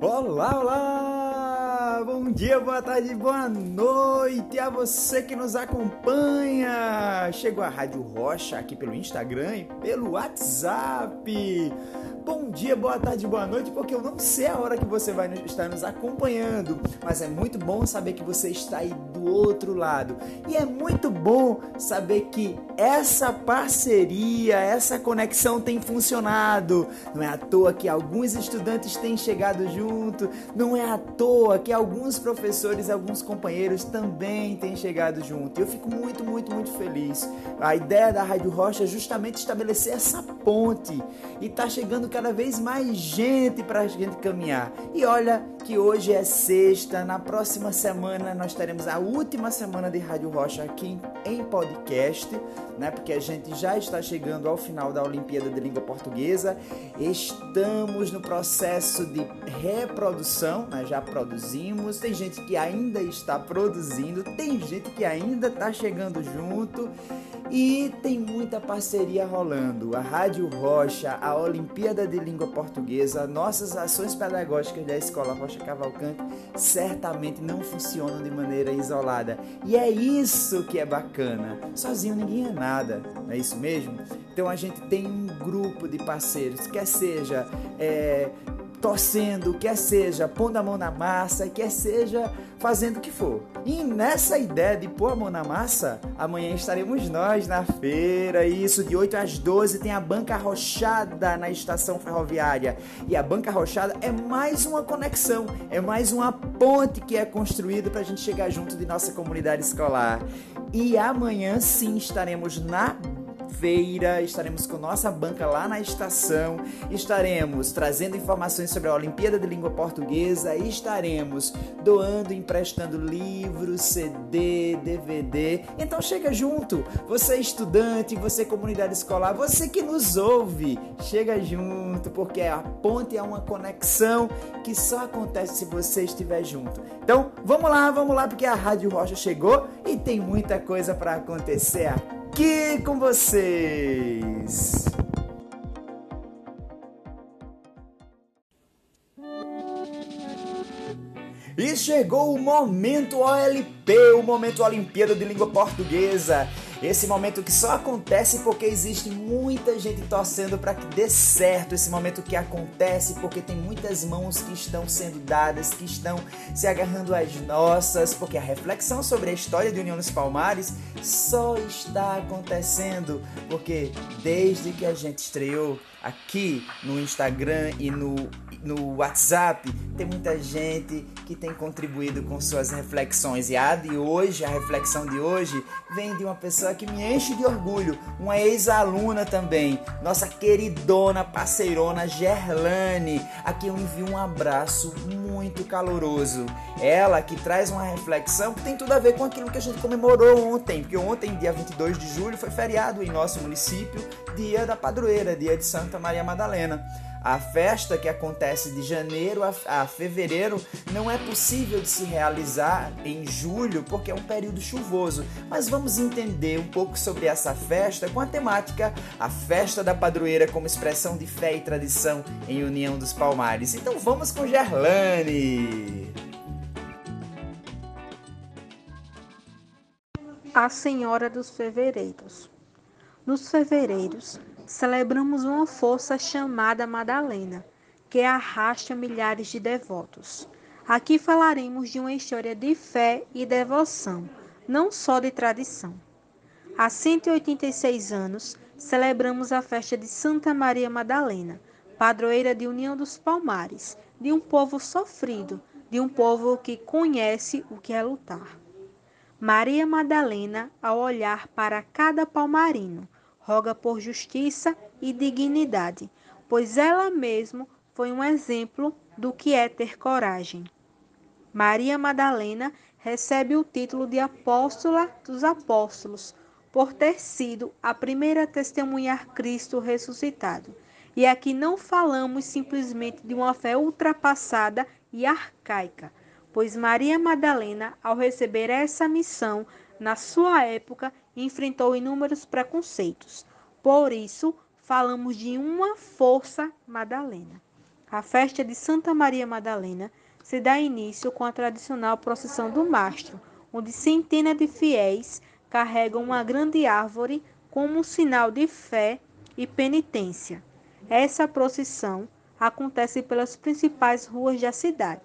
Olá, olá! Bom dia, boa tarde, boa noite a você que nos acompanha! Chegou a Rádio Rocha aqui pelo Instagram e pelo WhatsApp. Bom dia, boa tarde, boa noite, porque eu não sei a hora que você vai estar nos acompanhando, mas é muito bom saber que você está aí do outro lado. E é muito bom saber que essa parceria, essa conexão tem funcionado. Não é à toa que alguns estudantes têm chegado junto, não é à toa que alguns professores, alguns companheiros também têm chegado junto. Eu fico muito, muito, muito feliz. A ideia da Rádio Rocha é justamente estabelecer essa ponte e está chegando cada vez mais gente para a gente caminhar. E olha que hoje é sexta, na próxima semana nós teremos a última semana de Rádio Rocha aqui em podcast, né? Porque a gente já está chegando ao final da Olimpíada de Língua Portuguesa. Estamos no processo de reprodução, né? já produzimos. Tem gente que ainda está produzindo, tem gente que ainda está chegando junto. E tem muita parceria rolando. A Rádio Rocha, a Olimpíada de Língua Portuguesa, nossas ações pedagógicas da Escola Rocha Cavalcante certamente não funcionam de maneira isolada. E é isso que é bacana. Sozinho ninguém é nada, não é isso mesmo? Então a gente tem um grupo de parceiros, quer seja é, torcendo, quer seja pondo a mão na massa, quer seja fazendo o que for. E nessa ideia de pôr a mão na massa, amanhã estaremos nós na feira, isso, de 8 às 12 tem a banca rochada na estação ferroviária. E a banca rochada é mais uma conexão, é mais uma ponte que é construída para a gente chegar junto de nossa comunidade escolar. E amanhã sim estaremos na estaremos com nossa banca lá na estação, estaremos trazendo informações sobre a Olimpíada de Língua Portuguesa, estaremos doando, emprestando livros, CD, DVD. Então chega junto, você é estudante, você é comunidade escolar, você que nos ouve, chega junto, porque a ponte é uma conexão que só acontece se você estiver junto. Então, vamos lá, vamos lá, porque a Rádio Rocha chegou e tem muita coisa para acontecer aqui aqui com vocês. E chegou o momento OLP, o momento Olimpíada de Língua Portuguesa. Esse momento que só acontece porque existe muita gente torcendo para que dê certo. Esse momento que acontece porque tem muitas mãos que estão sendo dadas, que estão se agarrando às nossas, porque a reflexão sobre a história de União dos Palmares só está acontecendo porque desde que a gente estreou aqui no Instagram e no, no WhatsApp, tem muita gente que tem contribuído com suas reflexões. E a de hoje, a reflexão de hoje, vem de uma pessoa que me enche de orgulho, uma ex-aluna também, nossa queridona, parceirona Gerlane, a quem eu envio um abraço muito caloroso. Ela que traz uma reflexão que tem tudo a ver com aquilo que a gente comemorou ontem, porque ontem, dia 22 de julho, foi feriado em nosso município, dia da padroeira, dia de Santa Maria Madalena. A festa que acontece de janeiro a, fevereiro não é possível de se realizar em julho porque é um período chuvoso. Mas vamos entender um pouco sobre essa festa com a temática a festa da padroeira como expressão de fé e tradição em União dos Palmares. Então vamos com Gerlane. A Senhora dos Fevereiros. Nos fevereiros, celebramos uma força chamada Madalena, que arrasta milhares de devotos. Aqui falaremos de uma história de fé e devoção, não só de tradição. Há 186 anos, celebramos a festa de Santa Maria Madalena, padroeira de União dos Palmares, de um povo sofrido, de um povo que conhece o que é lutar. Maria Madalena, ao olhar para cada palmarino, roga por justiça e dignidade, pois ela mesma foi um exemplo do que é ter coragem. Maria Madalena recebe o título de Apóstola dos Apóstolos por ter sido a primeira a testemunhar Cristo ressuscitado. E aqui não falamos simplesmente de uma fé ultrapassada e arcaica, pois Maria Madalena, ao receber essa missão, na sua época, enfrentou inúmeros preconceitos. Por isso, falamos de uma força Madalena. A festa de Santa Maria Madalena se dá início com a tradicional procissão do mastro, onde centenas de fiéis carregam uma grande árvore como um sinal de fé e penitência. Essa procissão acontece pelas principais ruas da cidade,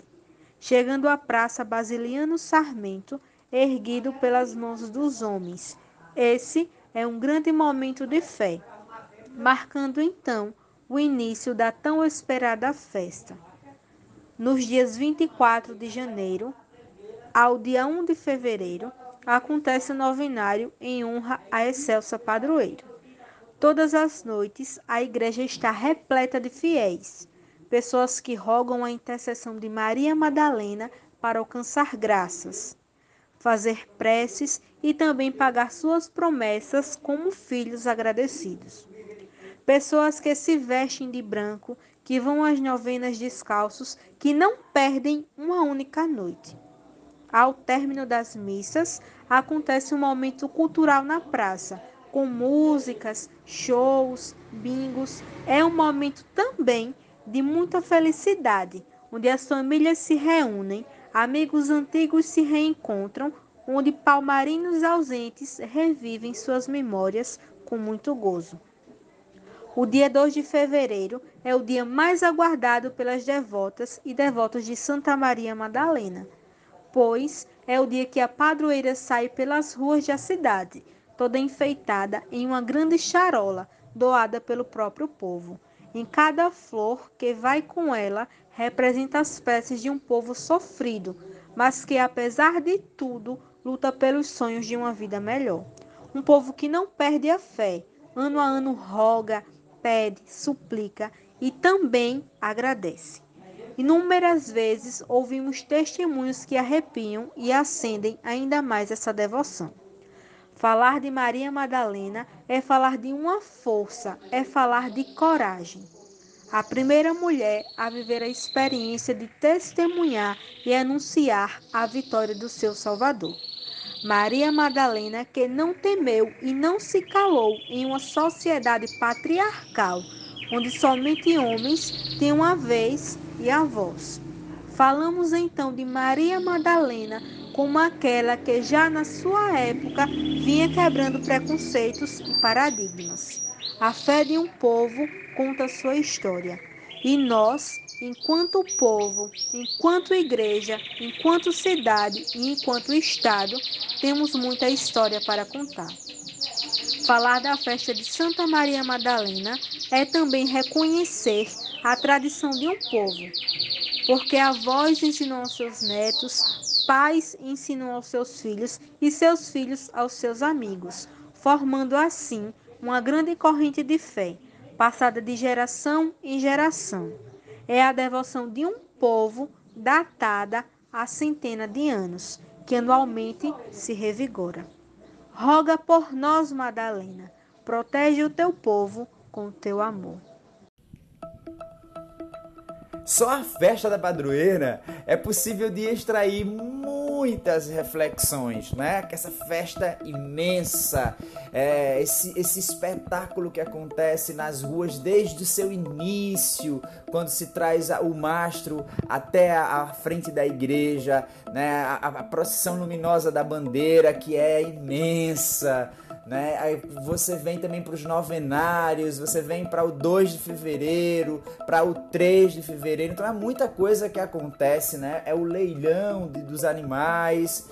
chegando à Praça Basiliano Sarmento, erguido pelas mãos dos homens. Esse é um grande momento de fé, marcando então o início da tão esperada festa. Nos dias 24 de janeiro ao dia 1 de fevereiro, acontece o novenário em honra a excelsa padroeira. Todas as noites a igreja está repleta de fiéis, pessoas que rogam a intercessão de Maria Madalena para alcançar graças, fazer preces e também pagar suas promessas como filhos agradecidos. Pessoas que se vestem de branco, que vão às novenas descalços, que não perdem uma única noite. Ao término das missas, acontece um momento cultural na praça, com músicas, shows, bingos. É um momento também de muita felicidade, onde as famílias se reúnem, amigos antigos se reencontram, onde palmarinos ausentes revivem suas memórias com muito gozo. O dia 2 de fevereiro é o dia mais aguardado pelas devotas e devotos de Santa Maria Madalena, pois é o dia que a padroeira sai pelas ruas da cidade, toda enfeitada em uma grande charola doada pelo próprio povo. Em cada flor que vai com ela representa as peças de um povo sofrido, mas que, apesar de tudo, luta pelos sonhos de uma vida melhor. Um povo que não perde a fé, ano a ano roga, pede, suplica e também agradece. Inúmeras vezes ouvimos testemunhos que arrepiam e acendem ainda mais essa devoção. Falar de Maria Madalena é falar de uma força, é falar de coragem. A primeira mulher a viver a experiência de testemunhar e anunciar a vitória do seu Salvador. Maria Madalena, que não temeu e não se calou em uma sociedade patriarcal, onde somente homens têm uma vez e a voz. Falamos então de Maria Madalena como aquela que já na sua época vinha quebrando preconceitos e paradigmas. A fé de um povo conta sua história. E nós, enquanto povo, enquanto igreja, enquanto cidade e enquanto Estado, temos muita história para contar. Falar da festa de Santa Maria Madalena é também reconhecer a tradição de um povo, porque avós ensinam aos seus netos, pais ensinam aos seus filhos e seus filhos aos seus amigos, formando assim uma grande corrente de fé, passada de geração em geração. É a devoção de um povo datada há centenas de anos, que anualmente se revigora. Roga por nós, Madalena, protege o teu povo com o teu amor. Só a festa da padroeira é possível de extrair muitas reflexões, né? Que essa festa imensa, é, esse, esse espetáculo que acontece nas ruas desde o seu início, quando se traz o mastro até a, frente da igreja, né? A, a procissão luminosa da bandeira que é imensa, né? Aí você vem também para os novenários, você vem para o 2 de fevereiro, para o 3 de fevereiro. Então é muita coisa que acontece, né? É o leilão de, dos animais.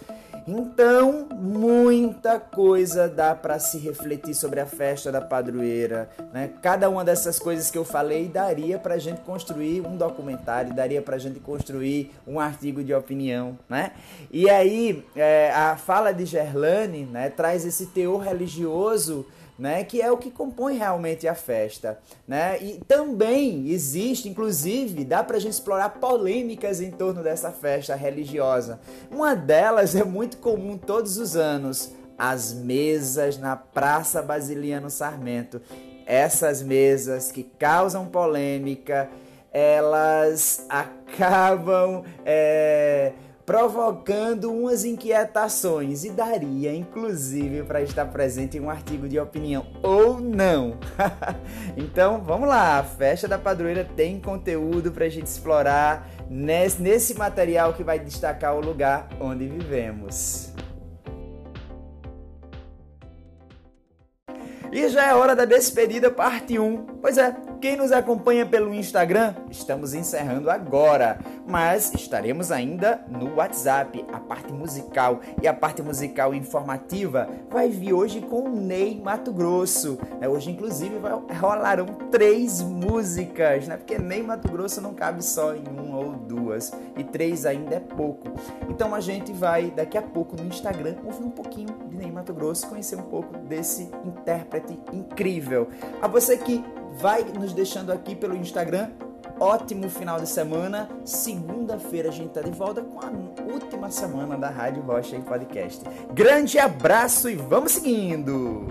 Então, muita coisa dá para se refletir sobre a festa da padroeira. Né? Cada uma dessas coisas que eu falei daria para a gente construir um documentário, daria para a gente construir um artigo de opinião. Né? E aí, é, a fala de Gerlane né, traz esse teor religioso né, que é o que compõe realmente a festa, né? E também existe, inclusive, dá para a gente explorar polêmicas em torno dessa festa religiosa. Uma delas é muito comum todos os anos, as mesas na Praça Basiliano Sarmento. Essas mesas que causam polêmica, elas acabam é, provocando umas inquietações e daria inclusive para estar presente em um artigo de opinião ou não. então vamos lá, a festa da padroeira tem conteúdo para a gente explorar nesse, nesse material que vai destacar o lugar onde vivemos. E já é hora da despedida, parte 1. Pois é, quem nos acompanha pelo Instagram, estamos encerrando agora, mas estaremos ainda no WhatsApp. A parte musical e a parte musical informativa vai vir hoje com o Ney Mato Grosso. É, hoje, inclusive, vai, rolarão três músicas, né? Porque Ney Mato Grosso não cabe só em uma ou duas, e três ainda é pouco. Então a gente vai daqui a pouco no Instagram ouvir um pouquinho de Ney Mato Grosso, conhecer um pouco desse intérprete incrível. A você que vai nos deixando aqui pelo Instagram. Ótimo final de semana. Segunda-feira a gente tá de volta com a última semana da Rádio Rocha e Podcast. Grande abraço e vamos seguindo!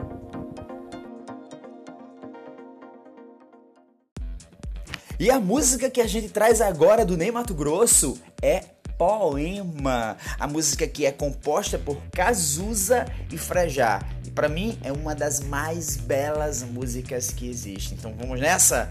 E a música que a gente traz agora do Ney Mato Grosso é Poema. A música que é composta por Cazuza e Frejá. E para mim é uma das mais belas músicas que existem. Então vamos nessa?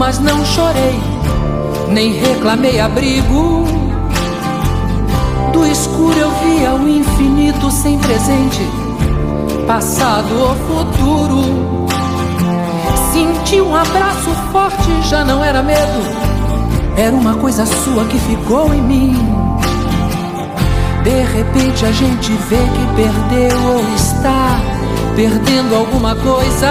Mas não chorei, nem reclamei abrigo. Do escuro eu via o infinito sem presente, passado ou futuro. Senti um abraço forte, já não era medo, era uma coisa sua que ficou em mim. De repente a gente vê que perdeu ou está perdendo alguma coisa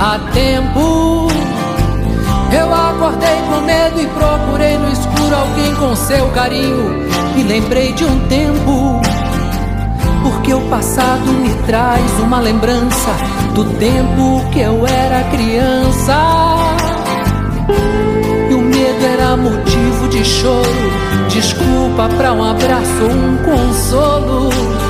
A tempo. Eu acordei com medo e procurei no escuro alguém com seu carinho. E lembrei de um tempo, porque o passado me traz uma lembrança do tempo que eu era criança. E o medo era motivo de choro, desculpa para um abraço, um consolo.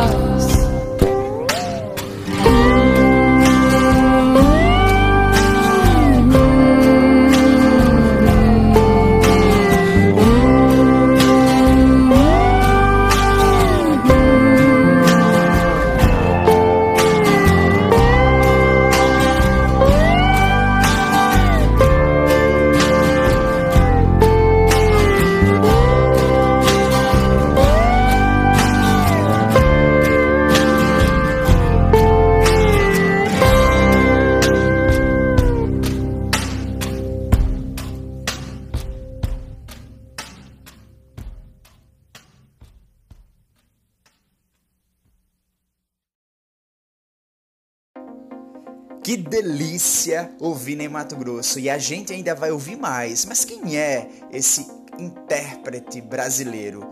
Que delícia ouvir Ney Mato Grosso e a gente ainda vai ouvir mais. Mas quem é esse intérprete brasileiro?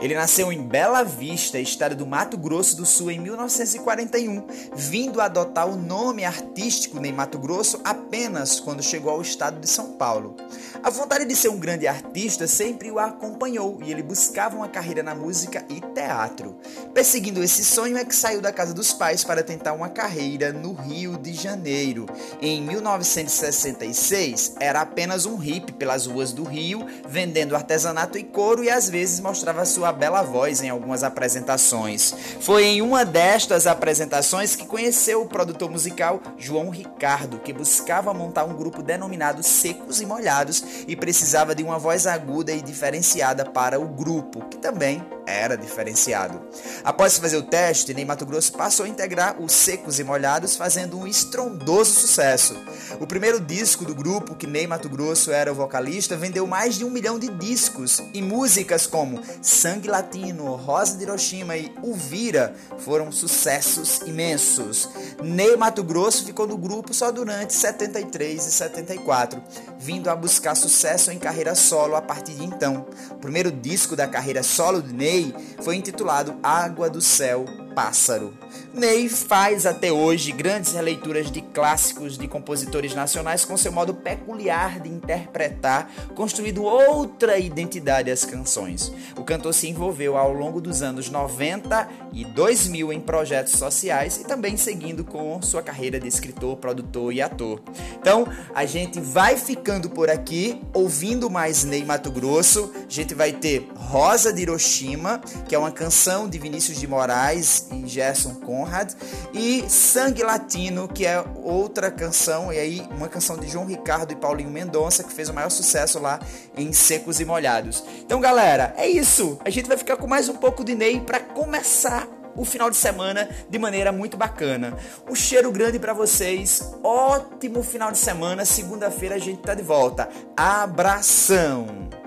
Ele nasceu em Bela Vista, estado do Mato Grosso do Sul, em 1941, vindo adotar o nome artístico Ney Mato Grosso apenas quando chegou ao estado de São Paulo. A vontade de ser um grande artista sempre o acompanhou e ele buscava uma carreira na música e teatro. Perseguindo esse sonho é que saiu da casa dos pais para tentar uma carreira no Rio de Janeiro. Em 1966, era apenas um hippie pelas ruas do Rio, vendendo artesanato e couro e às vezes mostrava sua bela voz em algumas apresentações. Foi em uma destas apresentações que conheceu o produtor musical João Ricardo, que buscava montar um grupo denominado Secos e Molhados e precisava de uma voz aguda e diferenciada para o grupo, que também era diferenciado. Após fazer o teste, Ney Mato Grosso passou a integrar os Secos e Molhados, fazendo um estrondoso sucesso. O primeiro disco do grupo, que Ney Mato Grosso era o vocalista, vendeu mais de um milhão de discos e músicas como Sangue Latino, Rosa de Hiroshima e Uvira foram sucessos imensos. Ney Mato Grosso ficou no grupo só durante 73 e 74, vindo a buscar sucesso em carreira solo a partir de então. O primeiro disco da carreira solo de Ney foi intitulado Água do Céu Pássaro. Ney faz até hoje grandes releituras de clássicos de compositores nacionais com seu modo peculiar de interpretar, construindo outra identidade às canções. O cantor se envolveu ao longo dos anos 90 e 2000 em projetos sociais e também seguindo com sua carreira de escritor, produtor e ator. Então, a gente vai ficando por aqui, ouvindo mais Ney Mato Grosso. A gente vai ter Rosa de Hiroshima, que é uma canção de Vinícius de Moraes e Gerson Conrad, e Sangue Latino, que é outra canção, e aí uma canção de João Ricardo e Paulinho Mendonça, que fez o maior sucesso lá em Secos e Molhados. Então, galera, é isso. A gente vai ficar com mais um pouco de Ney para começar o final de semana de maneira muito bacana. Um cheiro grande para vocês. Ótimo final de semana. Segunda-feira a gente tá de volta. Abração.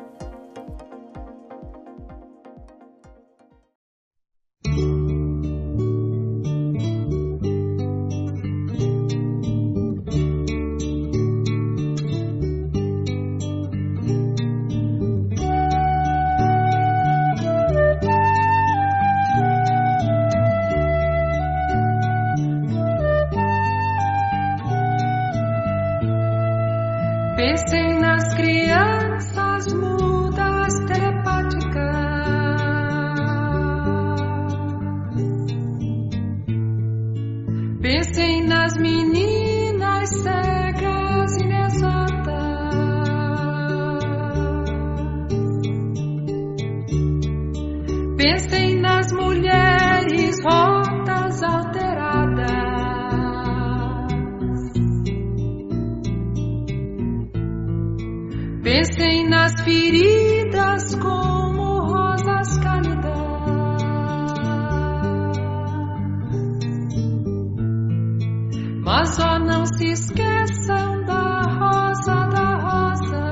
Pensem nas feridas como rosas cálidas. Mas só não se esqueçam da rosa da rosa.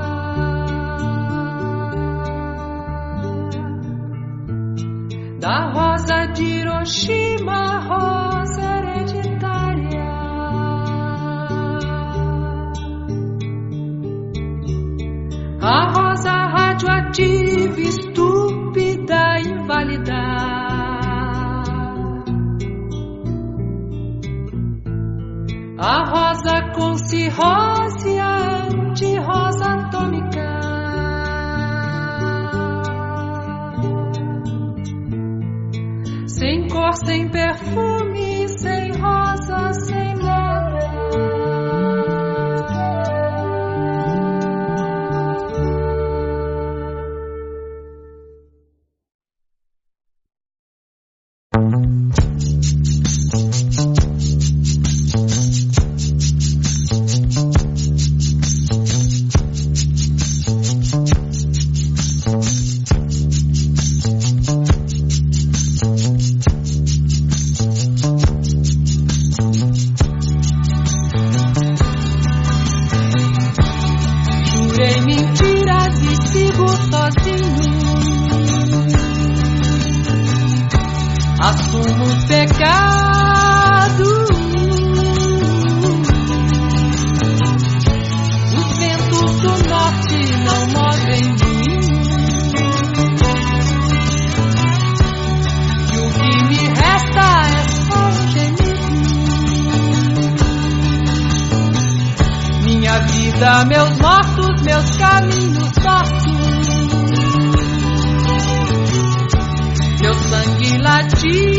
Da rosa de Hiroshima, rosa tive estúpida invalidar. A rosa com cirrose anti-rosa atômica. Sem cor, sem perfume. Sangue